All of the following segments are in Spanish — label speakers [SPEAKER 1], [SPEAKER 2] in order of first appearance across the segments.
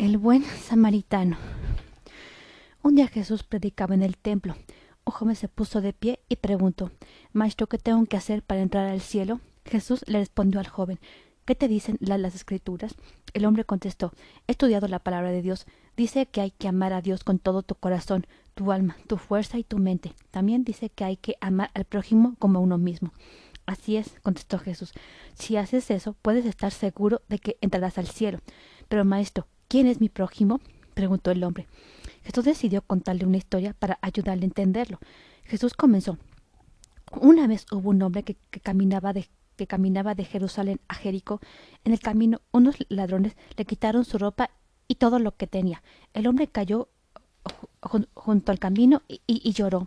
[SPEAKER 1] El buen samaritano. Un día Jesús predicaba en el templo. Un joven se puso de pie y preguntó Maestro, ¿qué tengo que hacer para entrar al cielo? Jesús le respondió al joven ¿Qué te dicen las escrituras? El hombre contestó He estudiado la palabra de Dios. Dice que hay que amar a Dios con todo tu corazón, tu alma, tu fuerza y tu mente. También dice que hay que amar al prójimo como a uno mismo. Así es, contestó Jesús. Si haces eso, puedes estar seguro de que entrarás al cielo. Pero, maestro, ¿Quién es mi prójimo? preguntó el hombre. Jesús decidió contarle una historia para ayudarle a entenderlo. Jesús comenzó. Una vez hubo un hombre que, caminaba de que caminaba de Jerusalén a Jericó. En el camino unos ladrones le quitaron su ropa y todo lo que tenía. El hombre cayó junto al camino y lloró.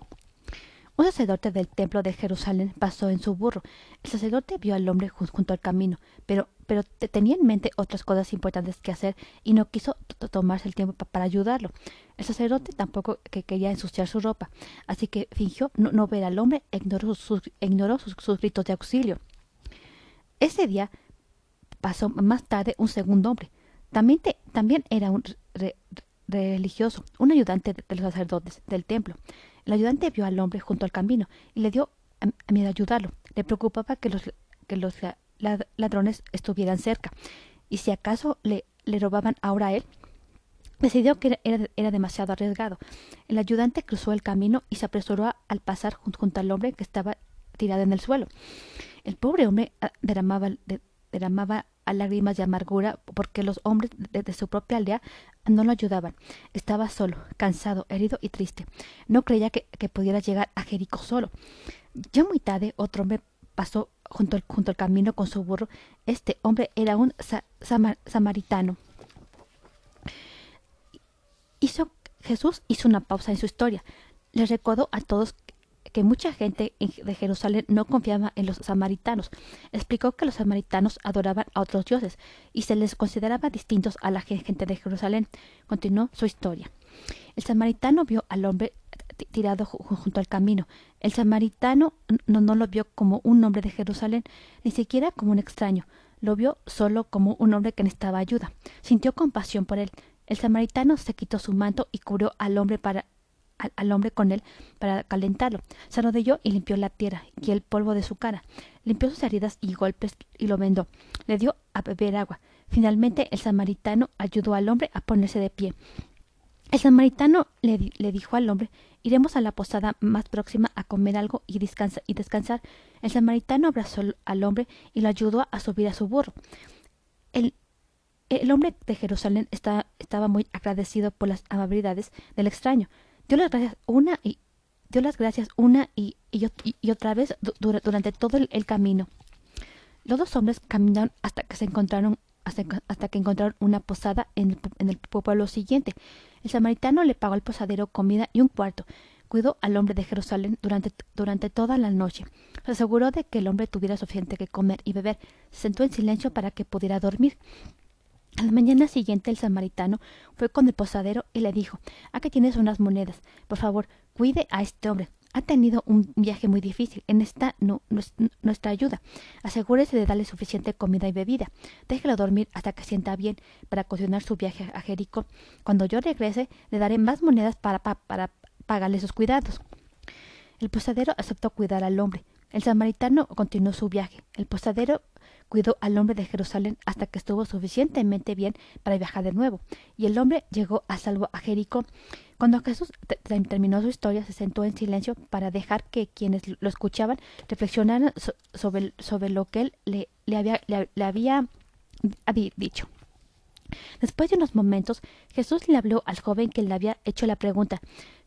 [SPEAKER 1] Un sacerdote del templo de Jerusalén pasó en su burro. El sacerdote vio al hombre junto al camino, pero, pero tenía en mente otras cosas importantes que hacer y no quiso tomarse el tiempo para ayudarlo. El sacerdote tampoco que quería ensuciar su ropa, así que fingió no, ver al hombre e ignoró, sus, gritos de auxilio. Ese día pasó más tarde un segundo hombre. También, también era un religioso, un ayudante de los sacerdotes del templo. El ayudante vio al hombre junto al camino y le dio a miedo ayudarlo. Le preocupaba que los, que los ladrones estuvieran cerca y si acaso le, robaban ahora a él. Decidió que era, era, demasiado arriesgado. El ayudante cruzó el camino y se apresuró al pasar junto, al hombre que estaba tirado en el suelo. El pobre hombre ah, derramaba, derramaba a lágrimas de amargura porque los hombres de, su propia aldea no lo ayudaban. Estaba solo, cansado, herido y triste. No creía que, pudiera llegar a Jericó solo. Ya muy tarde otro hombre pasó junto al, junto camino con su burro. Este hombre era un samaritano. Hizo, Jesús hizo una pausa en su historia. Le recordó a todos que mucha gente de Jerusalén no confiaba en los samaritanos. Explicó que los samaritanos adoraban a otros dioses y se les consideraba distintos a la gente de Jerusalén. Continuó su historia. El samaritano vio al hombre tirado junto al camino. El samaritano no, no lo vio como un hombre de Jerusalén, ni siquiera como un extraño. Lo vio solo como un hombre que necesitaba ayuda. Sintió compasión por él. El samaritano se quitó su manto y cubrió al hombre para al, hombre con él para calentarlo. Se arrodilló y limpió la tierra y el polvo de su cara. Limpió sus heridas y golpes y lo vendó. Le dio a beber agua. Finalmente el samaritano ayudó al hombre a ponerse de pie. El samaritano le, dijo al hombre Iremos a la posada más próxima a comer algo y, y descansar. El samaritano abrazó al hombre y lo ayudó a subir a su burro. El, el hombre de Jerusalén estaba muy agradecido por las amabilidades del extraño dio las gracias una y dio las gracias una y, y, otra vez durante todo el, camino. Los dos hombres caminaron hasta que se encontraron hasta, que encontraron una posada en el, en el pueblo siguiente. El samaritano le pagó al posadero comida y un cuarto. Cuidó al hombre de Jerusalén durante, durante toda la noche. Se aseguró de que el hombre tuviera suficiente que comer y beber. Se sentó en silencio para que pudiera dormir. A la mañana siguiente el samaritano fue con el posadero y le dijo Aquí tienes unas monedas. Por favor, cuide a este hombre. Ha tenido un viaje muy difícil. En esta no, nuestra ayuda. Asegúrese de darle suficiente comida y bebida. Déjelo dormir hasta que sienta bien para cocinar su viaje a Jericó. Cuando yo regrese, le daré más monedas para, para pagarle sus cuidados. El posadero aceptó cuidar al hombre. El samaritano continuó su viaje. El posadero cuidó al hombre de Jerusalén hasta que estuvo suficientemente bien para viajar de nuevo, y el hombre llegó a salvo a Jericó. Cuando Jesús terminó su historia, se sentó en silencio para dejar que quienes lo escuchaban reflexionaran sobre, lo que él le, había, dicho. Después de unos momentos, Jesús le habló al joven que le había hecho la pregunta.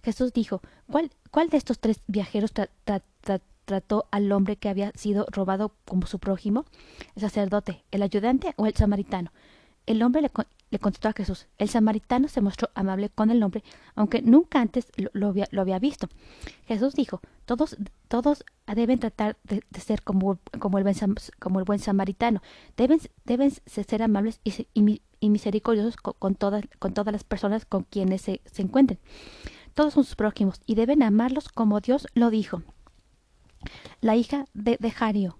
[SPEAKER 1] Jesús dijo, ¿cuál, cuál de estos tres viajeros trató al hombre que había sido robado como su prójimo? ¿El sacerdote, el ayudante o el samaritano? El hombre le, contestó a Jesús. El samaritano se mostró amable con el hombre, aunque nunca antes lo, había, visto. Jesús dijo, todos, todos deben tratar de, ser como, como, el buen, como, el buen, samaritano. Deben, deben ser amables y, misericordiosos con, todas, con todas las personas con quienes se encuentren. Todos son sus prójimos y deben amarlos como Dios lo dijo la hija de, Jario.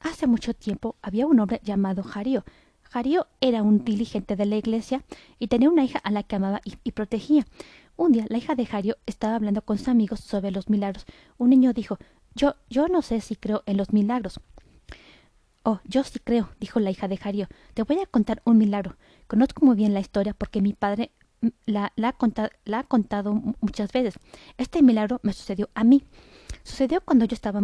[SPEAKER 1] Hace mucho tiempo había un hombre llamado Jario. Jarío era un diligente de la iglesia y tenía una hija a la que amaba y, y protegía. Un día la hija de Jario estaba hablando con sus amigos sobre los milagros. Un niño dijo Yo, yo no sé si creo en los milagros. Oh, yo sí creo, dijo la hija de Jario. Te voy a contar un milagro. Conozco muy bien la historia porque mi padre la, contado, ha contado muchas veces. Este milagro me sucedió a mí. Sucedió cuando yo estaba,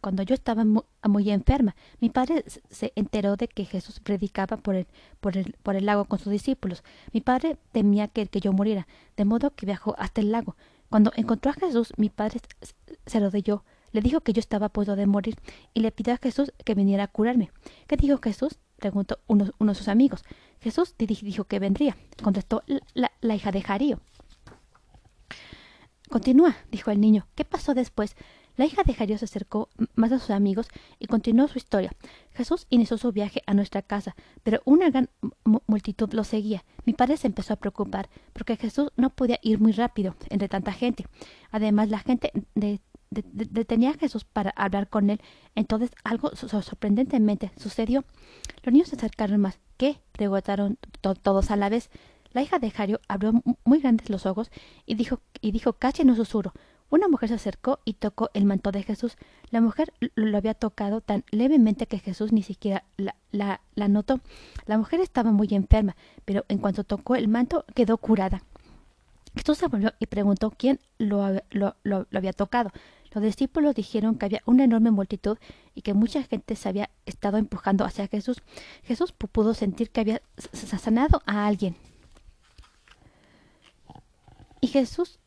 [SPEAKER 1] cuando yo estaba muy, enferma. Mi padre se enteró de que Jesús predicaba por el, por el, por el lago con sus discípulos. Mi padre temía que, que yo muriera, de modo que viajó hasta el lago. Cuando encontró a Jesús, mi padre se rodilló, le dijo que yo estaba a punto de morir y le pidió a Jesús que viniera a curarme. ¿Qué dijo Jesús? Preguntó uno, de sus amigos. Jesús dijo que vendría, contestó la, la hija de Jarío. Continúa, dijo el niño. ¿Qué pasó después? La hija de Jarío se acercó más a sus amigos y continuó su historia. Jesús inició su viaje a nuestra casa, pero una gran multitud lo seguía. Mi padre se empezó a preocupar porque Jesús no podía ir muy rápido entre tanta gente. Además, la gente detenía a Jesús para hablar con él. Entonces algo sorprendentemente sucedió. Los niños se acercaron más. ¿Qué? preguntaron todos a la vez. La hija de Jario abrió muy grandes los ojos y dijo, y dijo casi en un susurro. Una mujer se acercó y tocó el manto de Jesús. La mujer lo había tocado tan levemente que Jesús ni siquiera la, la, la notó. La mujer estaba muy enferma, pero en cuanto tocó el manto quedó curada. Jesús se volvió y preguntó quién lo, lo, lo, lo, había tocado. Los discípulos dijeron que había una enorme multitud y que mucha gente se había estado empujando hacia Jesús. Jesús pudo sentir que había sanado a alguien. ¿Y Jesús?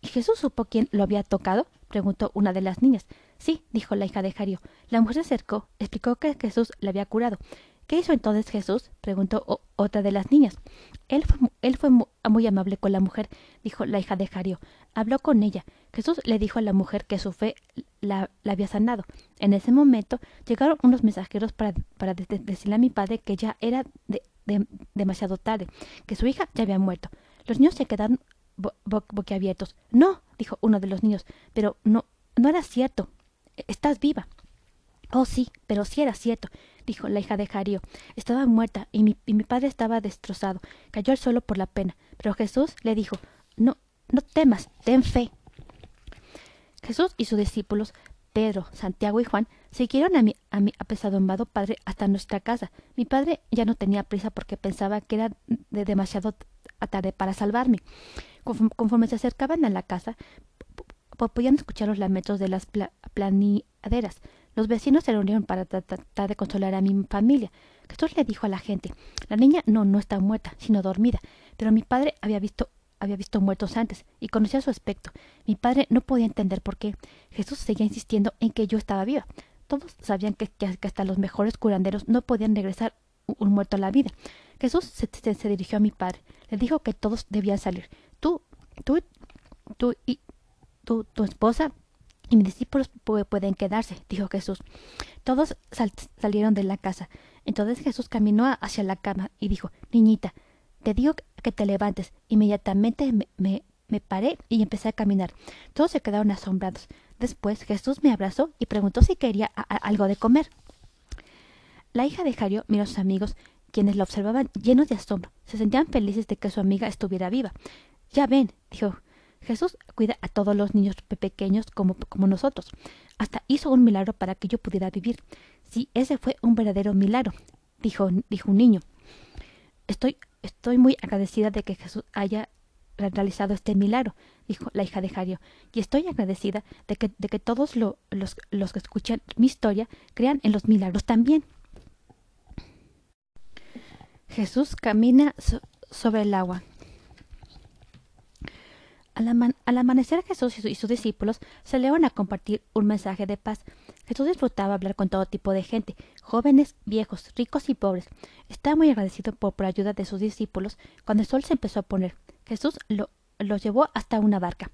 [SPEAKER 1] ¿Y Jesús supo quién lo había tocado? preguntó una de las niñas. Sí, dijo la hija de Jario. La mujer se acercó, explicó que Jesús le había curado. ¿Qué hizo entonces Jesús? preguntó otra de las niñas. Él fue, él fue muy, amable con la mujer, dijo la hija de Jario. Habló con ella. Jesús le dijo a la mujer que su fe la, había sanado. En ese momento llegaron unos mensajeros para, decirle a mi padre que ya era demasiado tarde, que su hija ya había muerto. Los niños se quedaron boquiabiertos. No, dijo uno de los niños, pero no, no era cierto. Estás viva. Oh, sí, pero sí era cierto, dijo la hija de Jarío. Estaba muerta y mi, y mi padre estaba destrozado. Cayó al suelo por la pena. Pero Jesús le dijo, no, no temas, ten fe. Jesús y sus discípulos, Pedro, Santiago y Juan, siguieron a mi, a mi apesadumbrado padre hasta nuestra casa. Mi padre ya no tenía prisa porque pensaba que era de demasiado tarde para salvarme. Conforme se acercaban a la casa, podían escuchar los lamentos de las planiaderas. Los vecinos se reunieron para tratar de consolar a mi familia. Jesús le dijo a la gente, la niña no, no está muerta, sino dormida, pero mi padre había visto había visto muertos antes y conocía su aspecto. Mi padre no podía entender por qué. Jesús seguía insistiendo en que yo estaba viva. Todos sabían que, hasta los mejores curanderos no podían regresar un muerto a la vida. Jesús se, dirigió a mi padre. Le dijo que todos debían salir. Tú, tú, tú y tu, tu esposa y mis discípulos pueden quedarse, dijo Jesús. Todos sal salieron de la casa. Entonces Jesús caminó hacia la cama y dijo, Niñita, te digo que te levantes. Inmediatamente me, me, me paré y empecé a caminar. Todos se quedaron asombrados. Después Jesús me abrazó y preguntó si quería algo de comer. La hija de Jario miró a sus amigos quienes la observaban llenos de asombro. Se sentían felices de que su amiga estuviera viva. Ya ven, dijo, Jesús cuida a todos los niños pequeños como, como nosotros. Hasta hizo un milagro para que yo pudiera vivir. Sí, ese fue un verdadero milagro, dijo, dijo un niño. Estoy, estoy muy agradecida de que Jesús haya realizado este milagro, dijo la hija de Jario, y estoy agradecida de que, de que todos lo, los, los que escuchan mi historia crean en los milagros también. Jesús camina so sobre el agua. Al, ama al, amanecer Jesús y, su y, sus discípulos salieron a compartir un mensaje de paz. Jesús disfrutaba hablar con todo tipo de gente, jóvenes, viejos, ricos y pobres. Estaba muy agradecido por, por ayuda de sus discípulos cuando el sol se empezó a poner. Jesús lo, los llevó hasta una barca.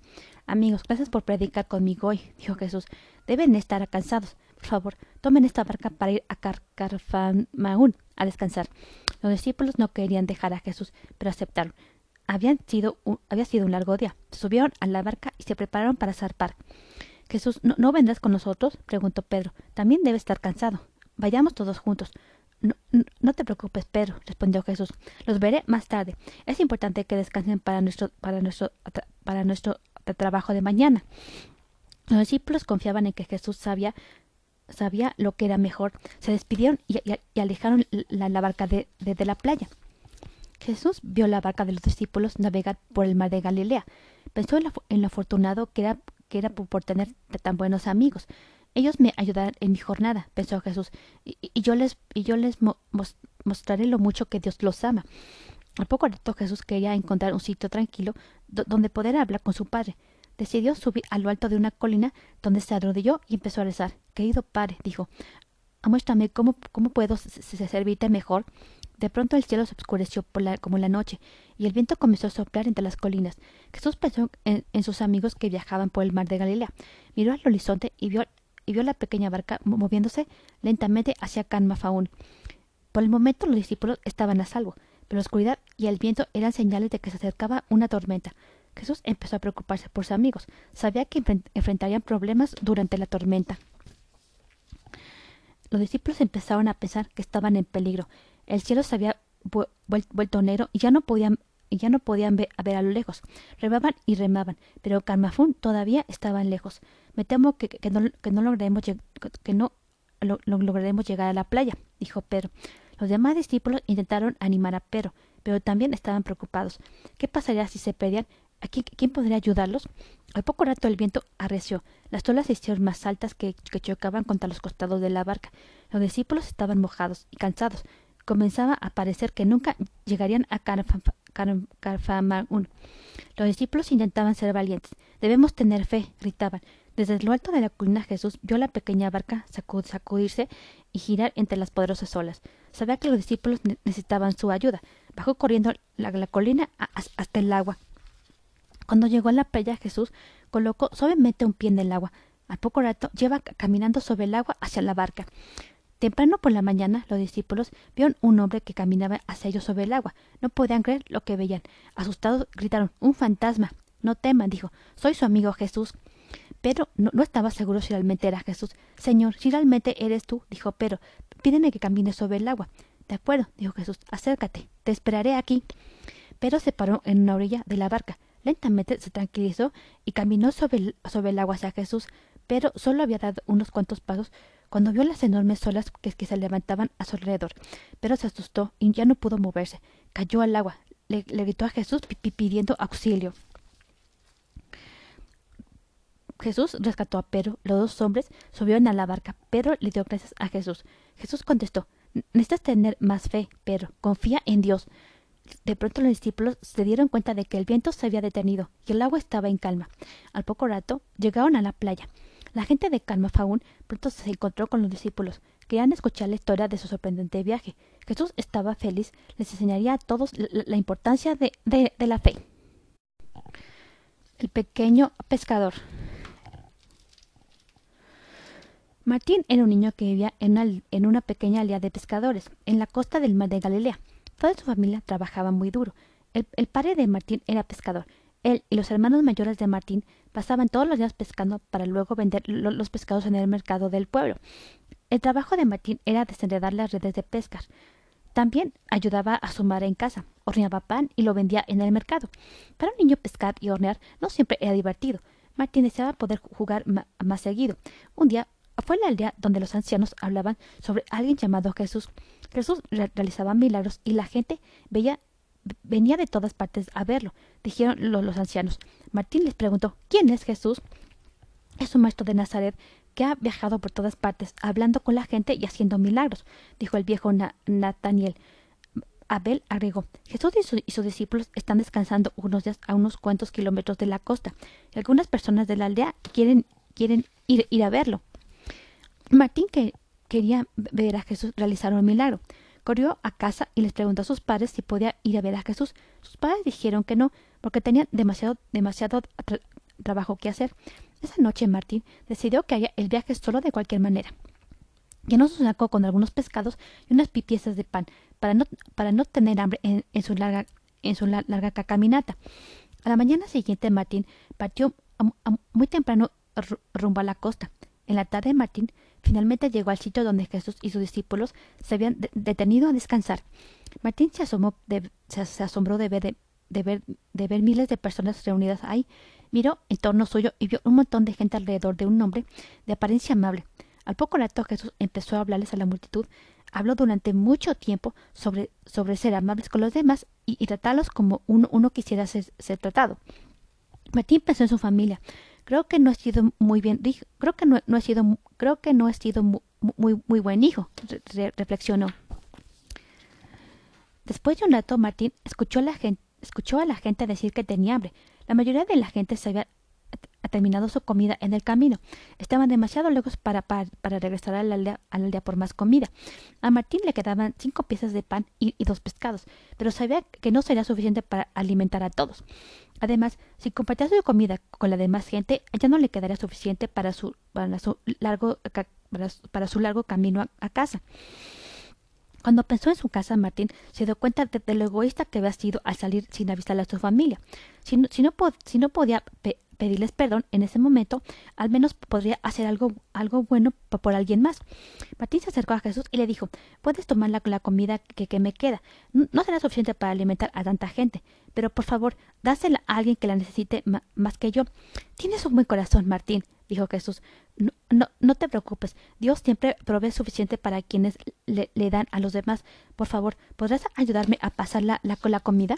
[SPEAKER 1] Amigos, gracias por predicar conmigo hoy, dijo Jesús. Deben estar cansados. Por favor, tomen esta barca para ir a Car Carfamaún a descansar. Los discípulos no querían dejar a Jesús, pero aceptaron. Habían sido un, había sido un largo día. Subieron a la barca y se prepararon para zarpar. Jesús, ¿no, ¿no vendrás con nosotros? preguntó Pedro. También debe estar cansado. Vayamos todos juntos. No, no, te preocupes, Pedro, respondió Jesús. Los veré más tarde. Es importante que descansen para nuestro, para nuestro, para nuestro trabajo de mañana. Los discípulos confiaban en que Jesús sabía, sabía lo que era mejor. Se despidieron y, alejaron la, barca de, la playa. Jesús vio la barca de los discípulos navegar por el mar de Galilea. Pensó en lo, afortunado que era, que era por tener tan buenos amigos. Ellos me ayudarán en mi jornada, pensó Jesús, y, yo les, y yo les mostraré lo mucho que Dios los ama. Al poco rato Jesús quería encontrar un sitio tranquilo donde poder hablar con su padre. Decidió subir a lo alto de una colina donde se arrodilló y empezó a rezar. Querido padre, dijo, muéstrame cómo, cómo puedo servirte mejor. De pronto el cielo se oscureció por como la noche, y el viento comenzó a soplar entre las colinas. Jesús pensó en, sus amigos que viajaban por el mar de Galilea. Miró al horizonte y vio y vio la pequeña barca moviéndose lentamente hacia Canmafaún. Por el momento los discípulos estaban a salvo, pero la oscuridad y el viento eran señales de que se acercaba una tormenta. Jesús empezó a preocuparse por sus amigos. Sabía que enfrentarían problemas durante la tormenta. Los discípulos empezaron a pensar que estaban en peligro. El cielo se había vuelto negro y ya no podían ya no podían ver, a lo lejos. Remaban y remaban, pero Carmafún todavía estaban lejos. Me temo que, que, no, que no, lograremos, que no lograremos llegar a la playa, dijo Pedro. Los demás discípulos intentaron animar a Pedro, pero también estaban preocupados. ¿Qué pasaría si se perdían? ¿A quién, quién, podría ayudarlos? Al poco rato el viento arreció. Las olas se hicieron más altas que, que, chocaban contra los costados de la barca. Los discípulos estaban mojados y cansados. Comenzaba a parecer que nunca llegarían a Carfamaún. Los discípulos intentaban ser valientes. Debemos tener fe, gritaban. Desde lo alto de la colina Jesús vio la pequeña barca sacudirse y girar entre las poderosas olas. Sabía que los discípulos necesitaban su ayuda. Bajó corriendo la, colina hasta el agua. Cuando llegó a la playa, Jesús colocó suavemente un pie en el agua. Al poco rato, lleva caminando sobre el agua hacia la barca. Temprano por la mañana, los discípulos vieron un hombre que caminaba hacia ellos sobre el agua. No podían creer lo que veían. Asustados, gritaron Un fantasma. No teman, dijo. Soy su amigo Jesús. Pedro no, estaba seguro si realmente era Jesús. Señor, si realmente eres tú, dijo Pedro, pídeme que camine sobre el agua. De acuerdo, dijo Jesús, acércate, te esperaré aquí. Pedro se paró en una orilla de la barca. Lentamente se tranquilizó y caminó sobre el, sobre el agua hacia Jesús. Pero solo había dado unos cuantos pasos cuando vio las enormes olas que, se levantaban a su alrededor. Pero se asustó y ya no pudo moverse. Cayó al agua. Le, gritó a Jesús pidiendo auxilio. Jesús rescató a Pedro. Los dos hombres subieron a la barca. Pedro le dio gracias a Jesús. Jesús contestó Necesitas tener más fe, Pedro. Confía en Dios. De pronto los discípulos se dieron cuenta de que el viento se había detenido y el agua estaba en calma. Al poco rato llegaron a la playa. La gente de Calmafaún pronto se encontró con los discípulos. Querían escuchar la historia de su sorprendente viaje. Jesús estaba feliz, les enseñaría a todos la, importancia de, la fe. El pequeño pescador. Martín era un niño que vivía en una, pequeña aldea de pescadores, en la costa del mar de Galilea. Toda su familia trabajaba muy duro. el padre de Martín era pescador él y los hermanos mayores de Martín pasaban todos los días pescando para luego vender los pescados en el mercado del pueblo. El trabajo de Martín era desenredar las redes de pescar. También ayudaba a su madre en casa, horneaba pan y lo vendía en el mercado. Para un niño pescar y hornear no siempre era divertido. Martín deseaba poder jugar más seguido. Un día fue a la aldea donde los ancianos hablaban sobre alguien llamado Jesús. Jesús realizaba milagros y la gente veía venía de todas partes a verlo, dijeron los, ancianos. Martín les preguntó ¿Quién es Jesús? Es un maestro de Nazaret que ha viajado por todas partes, hablando con la gente y haciendo milagros, dijo el viejo Nathaniel. Abel agregó, Jesús y, sus discípulos están descansando unos días a unos cuantos kilómetros de la costa, y algunas personas de la aldea quieren, quieren ir, ir a verlo. Martín que quería ver a Jesús realizar un milagro. Corrió a casa y les preguntó a sus padres si podía ir a ver a Jesús. Sus padres dijeron que no, porque tenían demasiado, demasiado trabajo que hacer. Esa noche Martín decidió que haría el viaje solo de cualquier manera. Llenó su saco con algunos pescados y unas piezas de pan, para no, para no tener hambre en, su larga, en su larga caminata. A la mañana siguiente Martín partió muy temprano rumbo a la costa. En la tarde Martín finalmente llegó al sitio donde Jesús y sus discípulos se habían detenido a descansar. Martín se, asomó se, asombró de ver, de, ver, de miles de personas reunidas ahí. Miró en torno suyo y vio un montón de gente alrededor de un hombre de apariencia amable. Al poco rato Jesús empezó a hablarles a la multitud. Habló durante mucho tiempo sobre, ser amables con los demás y, tratarlos como uno, uno quisiera ser, ser, tratado. Martín pensó en su familia. Creo que no ha sido muy bien, creo que no, ha sido, creo que no ha sido muy, muy, buen hijo, reflexionó. Después de un rato, Martín escuchó a, la gente, decir que tenía hambre. La mayoría de la gente se había ha terminado su comida en el camino. Estaban demasiado lejos para, para, regresar a la, aldea, por más comida. A Martín le quedaban cinco piezas de pan y, dos pescados, pero sabía que no sería suficiente para alimentar a todos. Además, si compartía su comida con la demás gente, ya no le quedaría suficiente para su, para su, largo, para, su largo camino a, casa. Cuando pensó en su casa, Martín se dio cuenta de, lo egoísta que había sido al salir sin avisar a su familia. Si no, si no, si no podía pedirles perdón en ese momento, al menos podría hacer algo, algo bueno por alguien más. Martín se acercó a Jesús y le dijo, puedes tomar la, comida que, me queda. No será suficiente para alimentar a tanta gente, pero por favor, dásela a alguien que la necesite más que yo. Tienes un buen corazón, Martín, dijo Jesús. No, no, te preocupes, Dios siempre provee suficiente para quienes le, dan a los demás. Por favor, ¿podrás ayudarme a pasar la comida?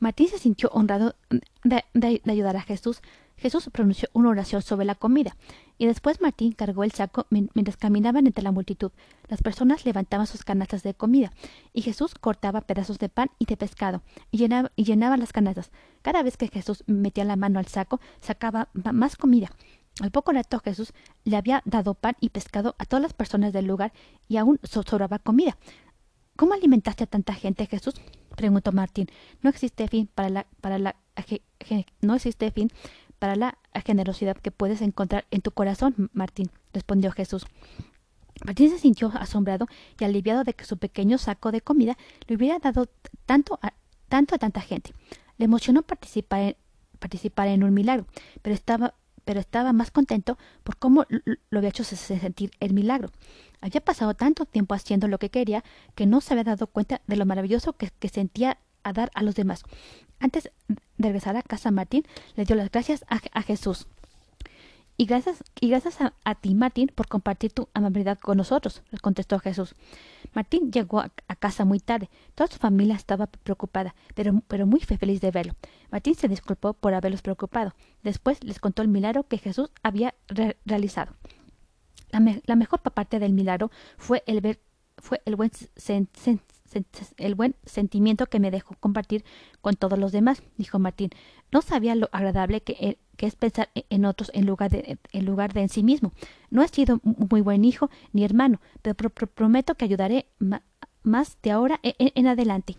[SPEAKER 1] Martín se sintió honrado de, ayudar a Jesús. Jesús pronunció una oración sobre la comida, y después Martín cargó el saco mientras caminaban entre la multitud. Las personas levantaban sus canastas de comida, y Jesús cortaba pedazos de pan y de pescado, y llenaba, y llenaba las canastas. Cada vez que Jesús metía la mano al saco, sacaba más comida. Al poco rato Jesús le había dado pan y pescado a todas las personas del lugar, y aún sobraba comida. ¿Cómo alimentaste a tanta gente, Jesús? Preguntó Martín. No existe fin para la, para la, no existe fin para la generosidad que puedes encontrar en tu corazón, Martín, respondió Jesús. Martín se sintió asombrado y aliviado de que su pequeño saco de comida le hubiera dado tanto a, tanto a tanta gente. Le emocionó participar participar en un milagro, pero estaba, pero estaba más contento por cómo lo había hecho sentir el milagro. Había pasado tanto tiempo haciendo lo que quería que no se había dado cuenta de lo maravilloso que, sentía a dar a los demás. Antes de regresar a casa, Martín le dio las gracias a, Jesús. Y gracias, y gracias a, ti, Martín, por compartir tu amabilidad con nosotros, contestó Jesús. Martín llegó a, casa muy tarde. Toda su familia estaba preocupada, pero, pero muy feliz de verlo. Martín se disculpó por haberlos preocupado. Después les contó el milagro que Jesús había realizado. La, mejor parte del milagro fue el ver fue el buen, el buen sentimiento que me dejó compartir con todos los demás, dijo Martín. No sabía lo agradable que, que es pensar e, en otros en lugar, de, en lugar de en sí mismo. No he sido muy buen hijo ni hermano, pero prometo que ayudaré más de ahora e, en adelante.